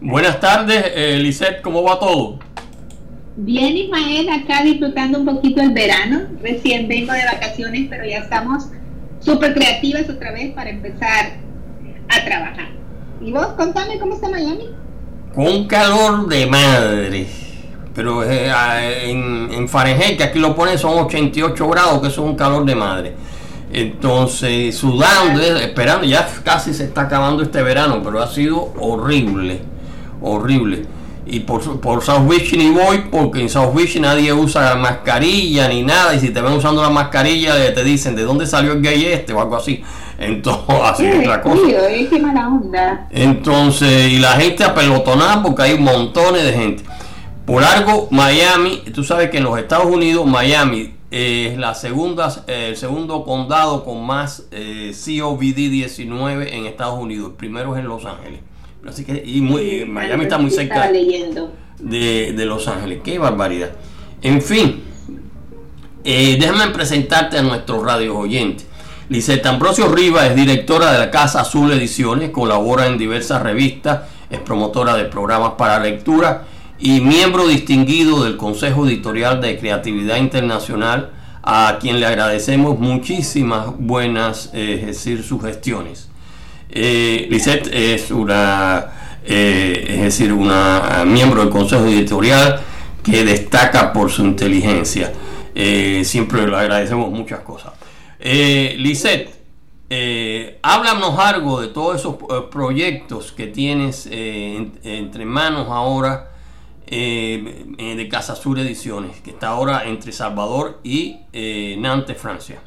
Buenas tardes, eh, Lisette, ¿cómo va todo? Bien, Ismael, acá disfrutando un poquito el verano. Recién vengo de vacaciones, pero ya estamos súper creativas otra vez para empezar a trabajar. ¿Y vos, contame cómo está Miami? Con calor de madre. Pero eh, en, en Fahrenheit, que aquí lo ponen, son 88 grados, que eso es un calor de madre. Entonces, sudando, eh, esperando, ya casi se está acabando este verano, pero ha sido horrible, horrible. Y por, por South Beach ni voy, porque en South Beach nadie usa mascarilla ni nada, y si te ven usando una mascarilla te dicen de dónde salió el gay este o algo así. Entonces, así es la cosa. qué mala onda. Entonces, y la gente apelotonada porque hay montones de gente. Por algo, Miami, tú sabes que en los Estados Unidos, Miami es la segunda, el segundo condado con más eh, COVID-19 en Estados Unidos. El primero es en Los Ángeles. Así que y Miami está muy cerca de, de, Los Ángeles. Qué barbaridad. En fin, eh, déjame presentarte a nuestros radios oyentes. Lisette Ambrosio Rivas es directora de la Casa Azul Ediciones, colabora en diversas revistas, es promotora de programas para lectura y miembro distinguido del Consejo Editorial de Creatividad Internacional, a quien le agradecemos muchísimas buenas, eh, decir, sugestiones. Eh, Lisette es una, eh, es decir, una miembro del Consejo Editorial que destaca por su inteligencia. Eh, siempre le agradecemos muchas cosas. Lisette, háblanos algo de todos esos proyectos que tienes entre manos ahora eh, eh, de Casa Sur Ediciones, que está ahora entre Salvador y eh, Nantes, Francia.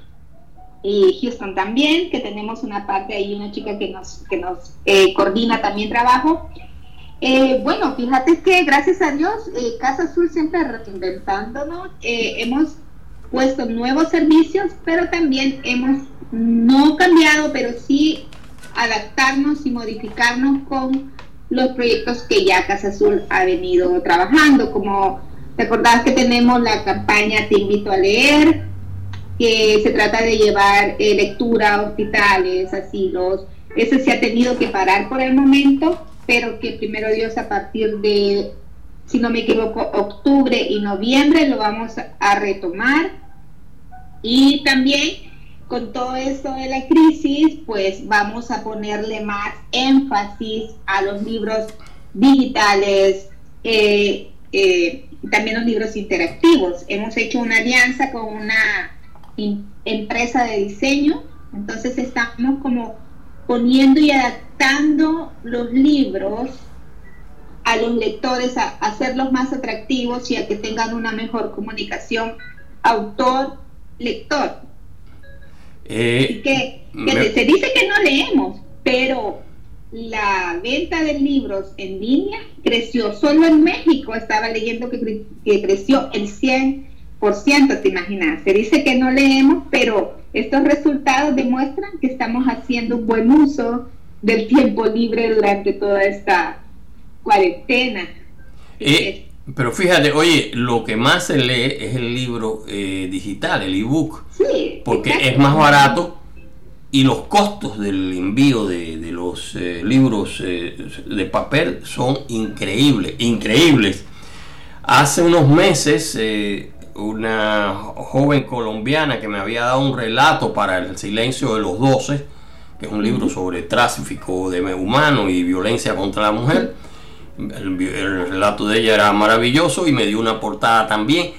Y Houston también, que tenemos una parte ahí, una chica que nos, que nos coordina también trabajo. bueno, fíjate que gracias a Dios, Casa Azul siempre reinventándonos, hemos puesto nuevos servicios, pero también hemos no cambiado, pero sí adaptarnos y modificarnos con los proyectos que ya Casa Azul ha venido trabajando, como recordás que tenemos la campaña Te invito a leer, que se trata de llevar eh, lectura a hospitales, asilos. Eso se ha tenido que parar por el momento, pero que primero Dios a partir de, si no me equivoco, octubre y noviembre lo vamos a retomar. Y también con todo esto de la crisis, pues vamos a ponerle más énfasis a los libros digitales, eh, eh, también los libros interactivos. Hemos hecho una alianza con una empresa de diseño, entonces estamos como poniendo y adaptando los libros a los lectores, a hacerlos más atractivos y a que tengan una mejor comunicación autor-lector. Eh, que, se dice que no leemos, pero la venta de libros en línea creció. Solo en México estaba leyendo que, creció el 100%, te imaginas. Se dice que no leemos, pero estos resultados demuestran que estamos haciendo un buen uso del tiempo libre durante toda esta cuarentena. Eh, pero fíjate, oye, lo que más se lee es el libro eh, digital, el ebook, sí, porque es más barato y los costos del envío de, los eh, libros de papel son increíbles, increíbles. Hace unos meses, una joven colombiana que me había dado un relato para El silencio de los doce, que es un libro sobre tráfico de humano y violencia contra la mujer, el, relato de ella era maravilloso y me dio una portada también.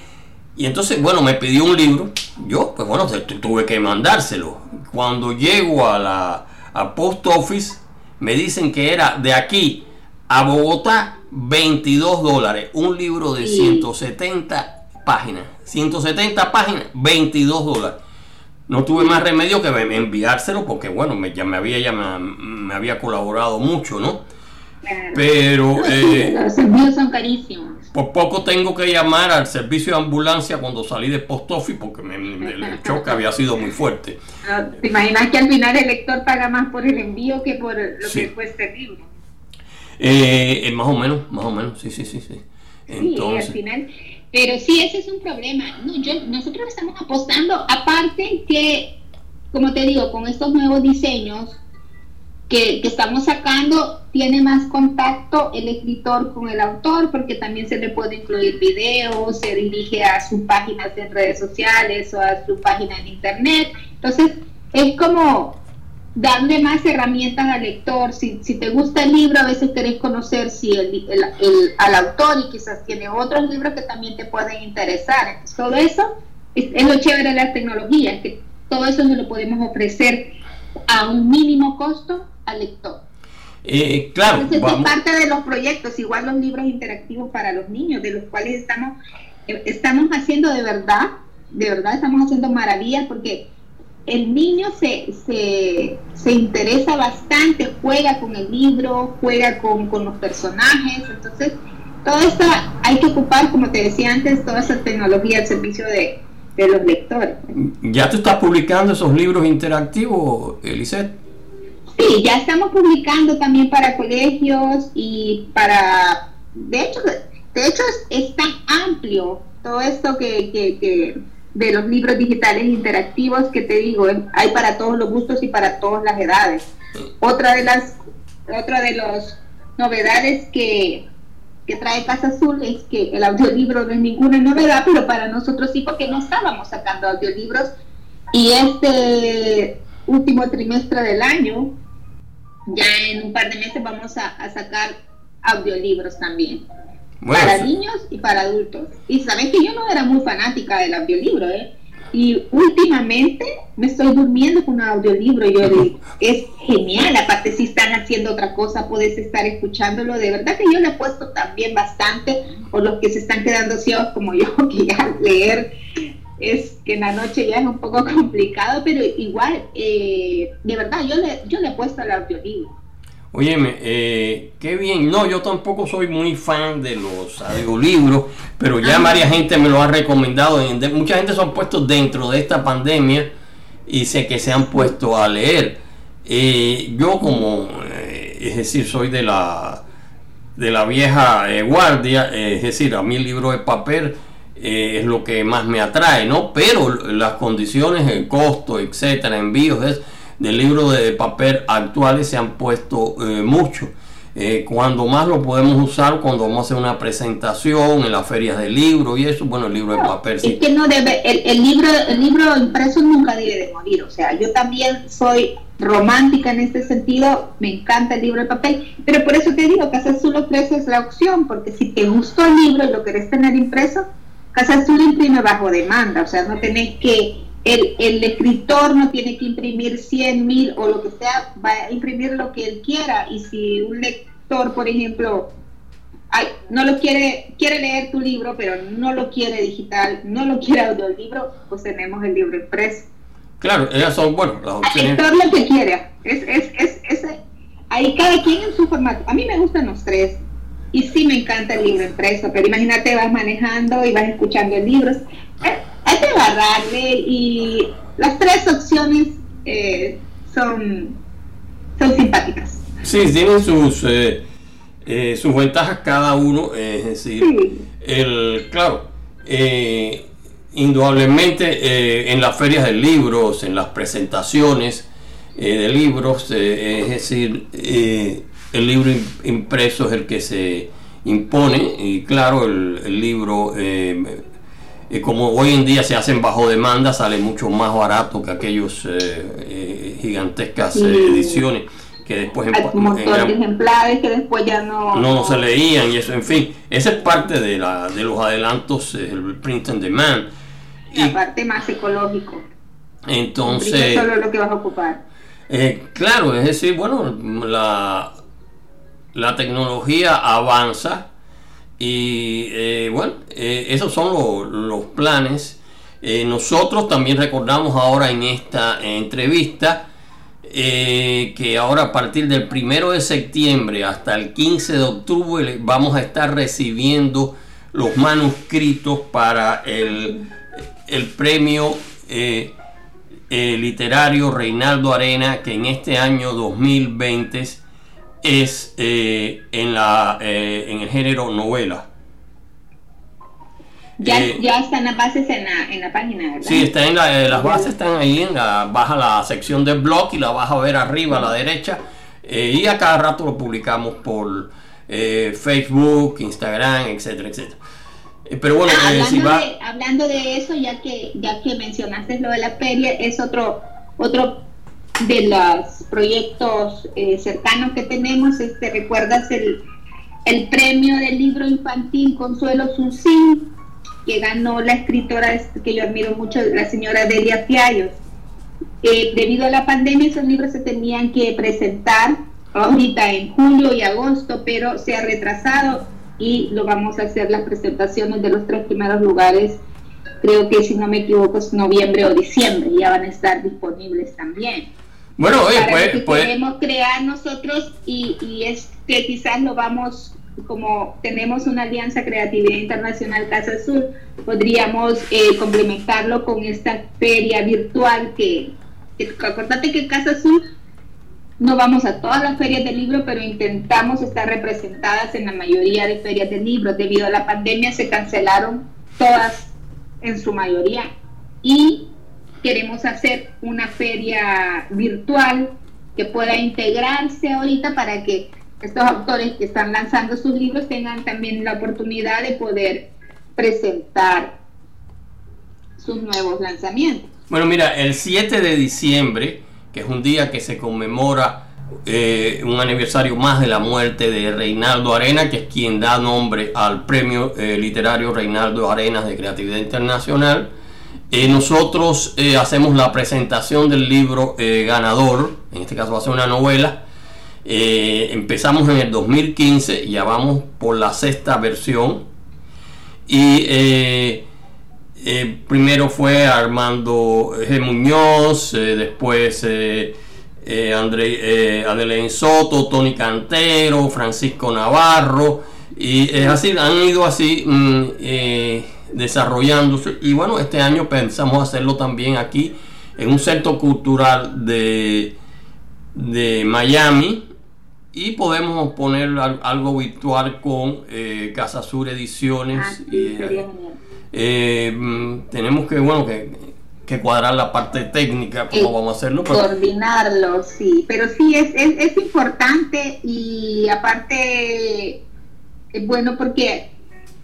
Y entonces, bueno, me pidió un libro. Yo, pues bueno, tuve que mandárselo. Cuando llego a la a Post Office, me dicen que era de aquí a Bogotá 22 dólares. Un libro de 170 páginas. 170 páginas, 22 dólares. No tuve más remedio que enviárselo porque, bueno, me, ya me había, ya me había colaborado mucho, ¿no? Pero eh, los envíos son carísimos. Por poco tengo que llamar al servicio de ambulancia cuando salí de post office porque me, el choque había sido muy fuerte. ¿Te imaginas que al final el lector paga más por el envío que por lo que cuesta el libro? Eh, más o menos, más o menos, sí, sí, sí, sí. Entonces, al final, pero sí, ese es un problema. nosotros estamos apostando, aparte que, como te digo, con estos nuevos diseños, que, estamos sacando tiene más contacto el escritor con el autor porque también se le puede incluir videos, se dirige a sus páginas en redes sociales o a su página en internet. Entonces, es como darle más herramientas al lector. Si, si te gusta el libro, a veces querés conocer si el, al autor y quizás tiene otros libros que también te pueden interesar. todo eso es, es, lo chévere de las tecnologías, que todo eso nos lo podemos ofrecer a un mínimo costo al lector. Eh, claro, es parte de los proyectos, igual los libros interactivos para los niños, de los cuales estamos, eh, estamos haciendo de verdad, de verdad estamos haciendo maravillas porque el niño se, se, se interesa bastante, juega con el libro, juega con, con los personajes, entonces todo esto hay que ocupar, como te decía antes, toda esa tecnología al servicio de, de los lectores. ¿Ya tú estás publicando esos libros interactivos, Elisette? Sí, ya estamos publicando también para colegios y para, de hecho, de hecho es, tan amplio todo esto que, que, de los libros digitales interactivos que te digo, hay para todos los gustos y para todas las edades. Otra de las, otra de las novedades que, que trae Casa Azul es que el audiolibro no es ninguna novedad, pero para nosotros sí, porque no estábamos sacando audiolibros y este último trimestre del año ya en un par de meses vamos a, sacar audiolibros también. Para niños y para adultos. Y saben que yo no era muy fanática del audiolibro, ¿eh? Y últimamente me estoy durmiendo con un audiolibro. Yo digo, es genial. Aparte, si están haciendo otra cosa, puedes estar escuchándolo. De verdad que yo le he puesto también bastante. O los que se están quedando ciegos como yo, que ya leer es que en la noche ya es un poco complicado, pero igual, eh, de verdad, yo le, yo le he puesto el audiolibro. Óyeme, eh, qué bien. No, yo tampoco soy muy fan de los audiolibros, pero ya varias gente me lo ha recomendado. Mucha gente se han puesto dentro de esta pandemia y sé que se han puesto a leer. Eh, yo como, es decir, soy de la de la vieja guardia, es decir, a mí el libro de papel eh, es lo que más me atrae, ¿no? Pero las condiciones, el costo, etcétera, envíos del libro de papel actuales se han puesto eh, mucho. Eh, cuando más lo podemos usar cuando vamos a hacer una presentación en las ferias del libro y eso, bueno, el libro de papel sí. Es que no debe, el, libro, el libro impreso nunca debe de morir, o sea, yo también soy romántica en este sentido, me encanta el libro de papel, pero por eso te digo que hacer solo ofreces la opción, porque si te gustó el libro y lo querés tener impreso, Casa Azul imprime bajo demanda, o sea, no tenés que, el, el escritor no tiene que imprimir 100 mil o lo que sea, va a imprimir lo que él quiera. Y si un lector, por ejemplo, ay, no lo quiere, quiere leer tu libro, pero no lo quiere digital, no lo quiere audiolibro, pues tenemos el libro impreso. Claro, ellas son, bueno, las opciones. El lo que quiera. Es, es, es, es, ahí cada quien en su formato. A mí me gustan los tres. Y sí me encanta el libro impreso, pero imagínate, vas manejando y vas escuchando libros. Eh, hay que agarrarle y las tres opciones eh, son, son simpáticas. Sí, tienen sus, eh, sus ventajas cada uno. es decir, el, claro, indudablemente en las ferias de libros, en las presentaciones de libros, es decir, el libro impreso es el que se impone y claro, el, libro, eh, eh, como hoy en día se hacen bajo demanda, sale mucho más barato que aquellos eh, gigantescas ediciones que después en, ejemplares que después ya no, no, se leían y eso, en fin, esa es parte de, la, de los adelantos, el print on demand. Y la parte más ecológico. Entonces... Solo lo que vas a ocupar. claro, es decir, bueno, la la tecnología avanza y eh, bueno, eh, esos son los planes. Eh, nosotros también recordamos ahora en esta entrevista que ahora a partir del primero de septiembre hasta el 15 de octubre vamos a estar recibiendo los manuscritos para el, el premio literario Reinaldo Arena que en este año 2020 es eh, en, la, eh, en el género novela. Ya, eh, ya están las bases en la, en la página, ¿verdad? Sí, está en las bases están ahí, en la, baja la sección del blog y la vas a ver arriba a la derecha. Y a cada rato lo publicamos por Facebook, Instagram, etcétera, etcétera. pero bueno, hablando, si va... de, hablando de eso, ya que, ya que mencionaste lo de la feria, es otro, otro de los proyectos cercanos que tenemos. Este, ¿Recuerdas el, el premio del libro infantil Consuelo Susín? que ganó la escritora que yo admiro mucho, la señora Delia Fiallos. Eh, debido a la pandemia, esos libros se tenían que presentar ahorita en julio y agosto, pero se ha retrasado y lo vamos a hacer las presentaciones de los tres primeros lugares. Creo que si no me equivoco es noviembre o diciembre, ya van a estar disponibles también. Bueno, oye, pues, pues, podemos crear nosotros y, y es que quizás lo vamos como tenemos una alianza creatividad internacional Casa Azul, podríamos eh, complementarlo con esta feria virtual que, que acordate que Casa Azul no vamos a todas las ferias del libro, pero intentamos estar representadas en la mayoría de ferias del libro. Debido a la pandemia se cancelaron todas en su mayoría y queremos hacer una feria virtual que pueda integrarse ahorita para que estos autores que están lanzando sus libros tengan también la oportunidad de poder presentar sus nuevos lanzamientos. Bueno, mira, el 7 de diciembre, que es un día que se conmemora eh, un aniversario más de la muerte de Reinaldo Arena, que es quien da nombre al premio eh, literario Reinaldo Arenas de Creatividad Internacional, eh, nosotros hacemos la presentación del libro ganador, en este caso va a ser una novela, eh, empezamos en el 2015, ya vamos por la sexta versión. Y eh, eh, primero fue Armando G. Muñoz, después André, Adelaine Soto, Tony Cantero, Francisco Navarro. Y así, han ido así mm, desarrollándose. Y bueno, este año pensamos hacerlo también aquí en un centro cultural de, de Miami, y podemos poner algo virtual con eh, Casa Sur Ediciones. Ah, eh, eh, mm, tenemos que, bueno, que, cuadrar la parte técnica, cómo vamos a hacerlo. Coordinarlo, sí. Pero sí, es, es, es importante y aparte es bueno porque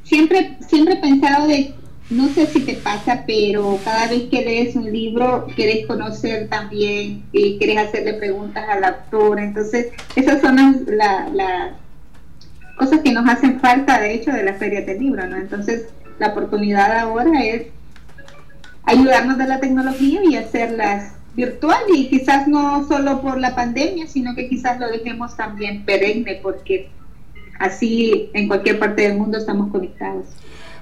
siempre, siempre he pensado de no sé si te pasa, pero cada vez que lees un libro quieres conocer también y quieres hacerle preguntas al autor. Entonces, esas son las cosas que nos hacen falta, de hecho, de la feria del libro, ¿no? Entonces, la oportunidad ahora es ayudarnos de la tecnología y hacerlas virtual y quizás no solo por la pandemia, sino que quizás lo dejemos también perenne porque así en cualquier parte del mundo estamos conectados.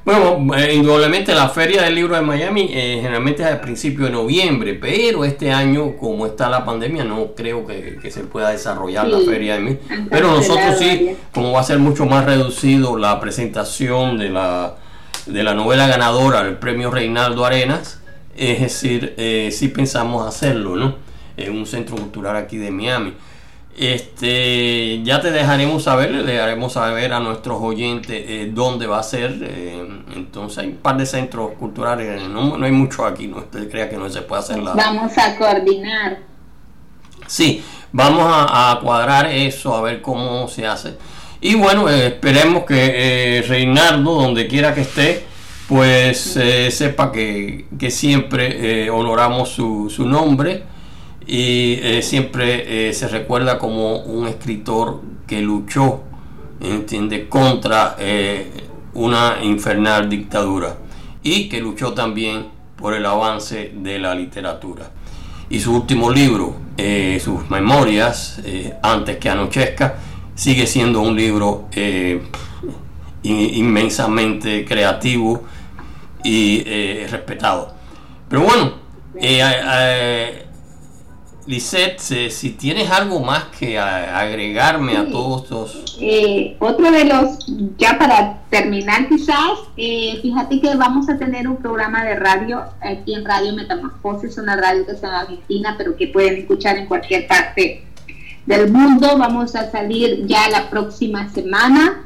Bueno, eh, indudablemente la Feria del Libro de Miami eh, generalmente es al principio de noviembre, pero este año, como está la pandemia, no creo que, se pueda desarrollar la Feria de Pero nosotros sí, como va a ser mucho más reducido la presentación de la, de la novela ganadora del premio Reinaldo Arenas, es decir, eh, sí pensamos hacerlo, ¿no? En un centro cultural aquí de Miami. Este, ya te dejaremos saber, le dejaremos saber a nuestros oyentes eh, dónde va a ser. Eh, entonces hay un par de centros culturales, no, hay mucho aquí, no usted crea que no se puede hacer la... Vamos a coordinar. Sí, vamos a, cuadrar eso, a ver cómo se hace. Y bueno, eh, esperemos que Reinaldo, donde quiera que esté, pues sepa que, que siempre honoramos su, su nombre y eh, siempre eh, se recuerda como un escritor que luchó entiende contra eh, una infernal dictadura y que luchó también por el avance de la literatura. Y su último libro sus memorias antes que anochezca sigue siendo un libro inmensamente creativo y respetado. Pero bueno Lisette, si tienes algo más que agregarme a todos estos... Eh, otro de los, ya para terminar quizás, eh, fíjate que vamos a tener un programa de radio aquí en Radio Metamorfosis, una radio que está en Argentina, pero que pueden escuchar en cualquier parte del mundo. Vamos a salir ya la próxima semana.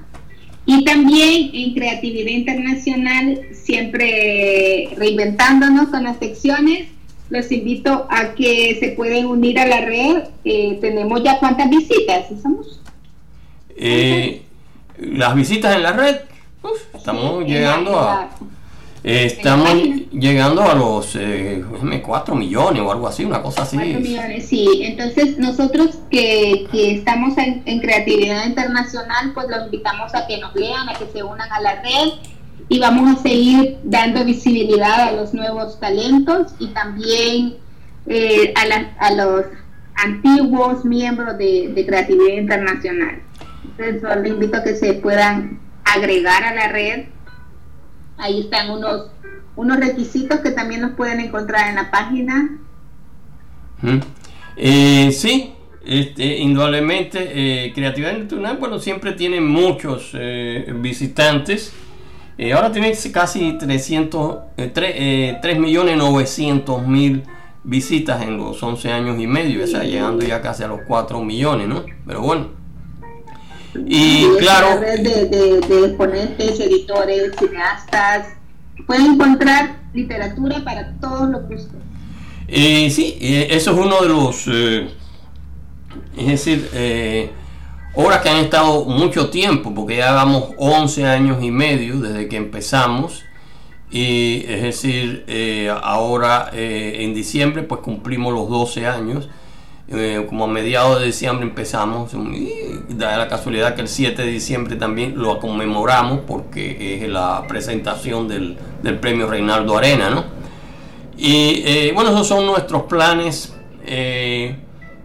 Y también en Creatividad Internacional, siempre reinventándonos con las secciones los invito a que se pueden unir a la red. Eh, tenemos ya cuántas visitas, ¿estamos? Eh, las visitas en la red, estamos llegando a... estamos llegando a los eh, 4 millones o algo así, una cosa así. 4 millones, sí. Entonces nosotros que, que estamos en, en, Creatividad Internacional, pues los invitamos a que nos lean, a que se unan a la red y vamos a seguir dando visibilidad a los nuevos talentos y también eh, a, los antiguos miembros de, Creatividad Internacional. Entonces, les invito a que se puedan agregar a la red. Ahí están unos, unos requisitos que también nos pueden encontrar en la página. Eh, sí, este, indudablemente, eh, Creatividad Internacional, bueno, siempre tiene muchos visitantes eh, ahora tiene casi 300, eh, 3, eh, millones 900 mil visitas en los 11 años y medio, o sea, llegando ya casi a los 4 millones, ¿no? Pero bueno. Y claro... De, de, de exponentes, editores, cineastas, pueden encontrar literatura para todos los gustos. Eh, sí, eso es uno de los... es decir, obras que han estado mucho tiempo, porque ya llevamos 11 años y medio desde que empezamos. Y es decir, eh, ahora eh, en diciembre pues cumplimos los 12 años. Eh, como a mediados de diciembre empezamos, y da la casualidad que el 7 de diciembre también lo conmemoramos porque es la presentación del, del premio Reinaldo Arena, ¿no? Y bueno, esos son nuestros planes.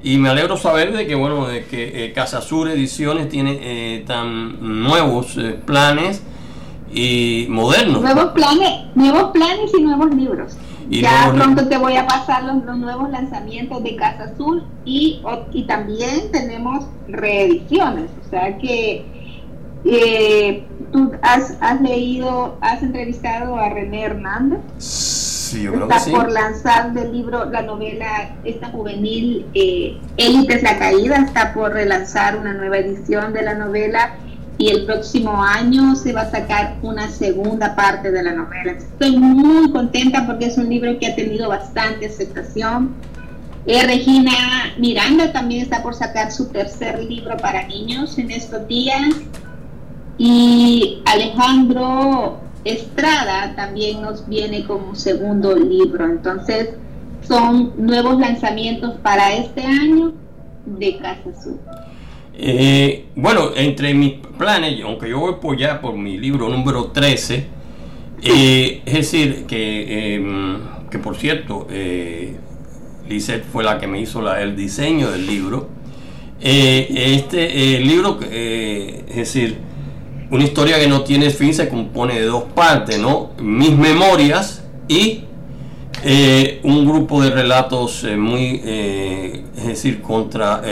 Y me alegro saber de que bueno de que eh, Casa Sur Ediciones tiene eh, tan nuevos eh, planes y modernos. Nuevos planes, nuevos planes y nuevos libros. ya pronto te voy a pasar los, nuevos lanzamientos de Casa Azul y, y también tenemos reediciones. O sea que tú has, has leído, has entrevistado a René Hernández está por lanzar del libro la novela esta juvenil eh, Élites la caída, está por relanzar una nueva edición de la novela y el próximo año se va a sacar una segunda parte de la novela. Estoy muy contenta porque es un libro que ha tenido bastante aceptación. Eh, Regina Miranda también está por sacar su tercer libro para niños en estos días. Y Alejandro Estrada también nos viene como segundo libro. Entonces, son nuevos lanzamientos para este año de Casa Azul. Eh, bueno, entre mis planes, aunque yo voy por ya por mi libro número 13, eh, es decir, que, em, que por cierto, eh, fue la que me hizo el diseño del libro. Eh, este libro, es decir, una historia que no tiene fin se compone de dos partes, ¿no? Mis memorias y eh, un grupo de relatos eh, muy, eh, es decir, contra,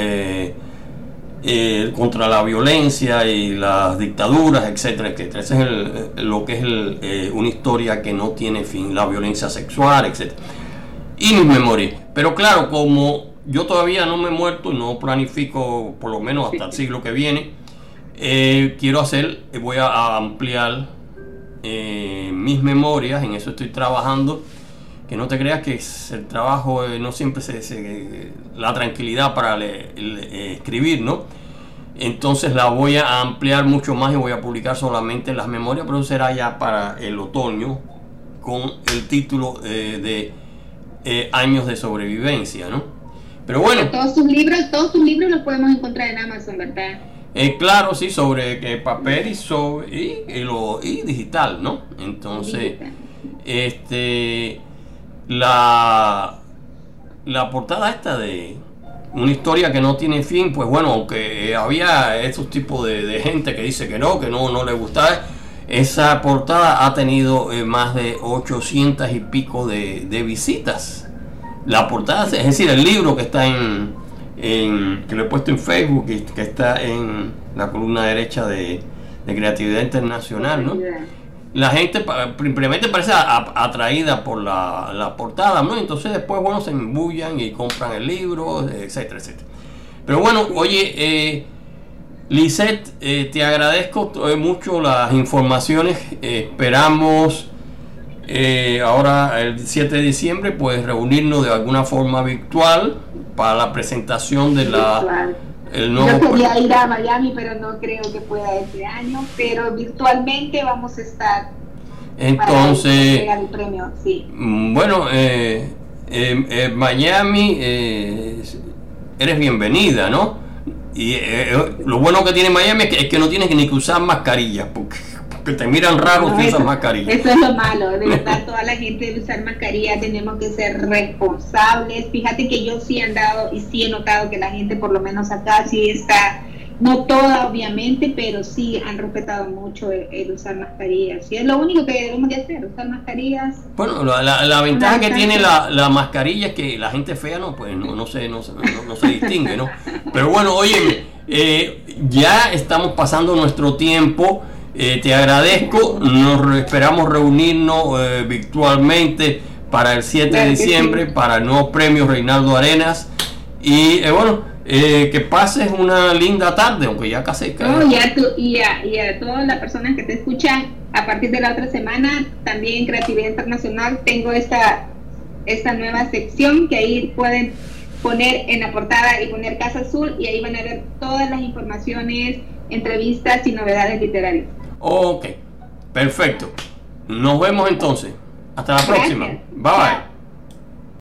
contra la violencia y las dictaduras, etcétera, etcétera. Ese es lo que es una historia que no tiene fin, la violencia sexual, etcétera. Y mis memorias. Pero claro, como yo todavía no me he muerto y no planifico, por lo menos hasta el siglo que viene, eh, quiero hacer, eh, voy a ampliar eh, mis memorias, en eso estoy trabajando. Que no te creas que el trabajo no siempre se, la tranquilidad para escribir, ¿no? Entonces la voy a ampliar mucho más y voy a publicar solamente las memorias, pero será ya para el otoño con el título de Años de sobrevivencia, ¿no? Pero bueno. Todos tus libros, todos tus libros los podemos encontrar en Amazon, ¿verdad? Eh, claro, sí, sobre papel y, sobre, y, lo, y digital, ¿no? Entonces, este, la, la portada esta de una historia que no tiene fin, pues bueno, aunque había estos tipos de, gente que dice que no, que no, no le gustaba, esa portada ha tenido eh, más de 800 y pico de, de visitas. La portada, es decir, el libro que está en, que lo he puesto en Facebook, que está en la columna derecha de, Creatividad Internacional, ¿no? La gente simplemente parece atraída por la, portada, ¿no? Entonces después, bueno, se embullan y compran el libro, etcétera, etcétera. Pero bueno, oye, eh, Lisette, eh, te agradezco mucho las informaciones. esperamos eh, ahora el 7 de diciembre, pues reunirnos de alguna forma virtual para la presentación de la... El nuevo Yo quería ir a Miami, pero no creo que pueda este año, pero virtualmente vamos a estar. Entonces, el premio, sí. Mm, bueno, eh, eh, Miami, eres bienvenida, ¿no? Y lo bueno que tiene Miami es que, es que no tienes ni que usar mascarillas, porque que te miran raro si usas mascarilla. Eso es lo malo, de verdad, toda la gente debe usar mascarilla, tenemos que ser responsables. Fíjate que yo sí he andado y sí he notado que la gente, por lo menos acá, sí está, no toda obviamente, pero sí han respetado mucho el, usar mascarillas. Y es lo único que debemos de hacer, usar mascarillas. Bueno, la, la, ventaja que tiene la, la, mascarilla es que la gente fea no, pues, no, no, se, no, no, se distingue, ¿no? Pero bueno, oye, eh, ya estamos pasando nuestro tiempo. Eh, te agradezco, nos esperamos reunirnos eh, virtualmente para el 7 de diciembre para el nuevo premio Reinaldo Arenas. Y eh, bueno, que pases una linda tarde, aunque ya casi... No, y, a y, a, todas las personas que te escuchan, a partir de la otra semana, también Creatividad Internacional, tengo esta, esta nueva sección que ahí pueden poner en la portada y poner Casa Azul y ahí van a ver todas las informaciones, entrevistas y novedades literarias. Ok, perfecto. Nos vemos entonces. Hasta la próxima. Bye bye.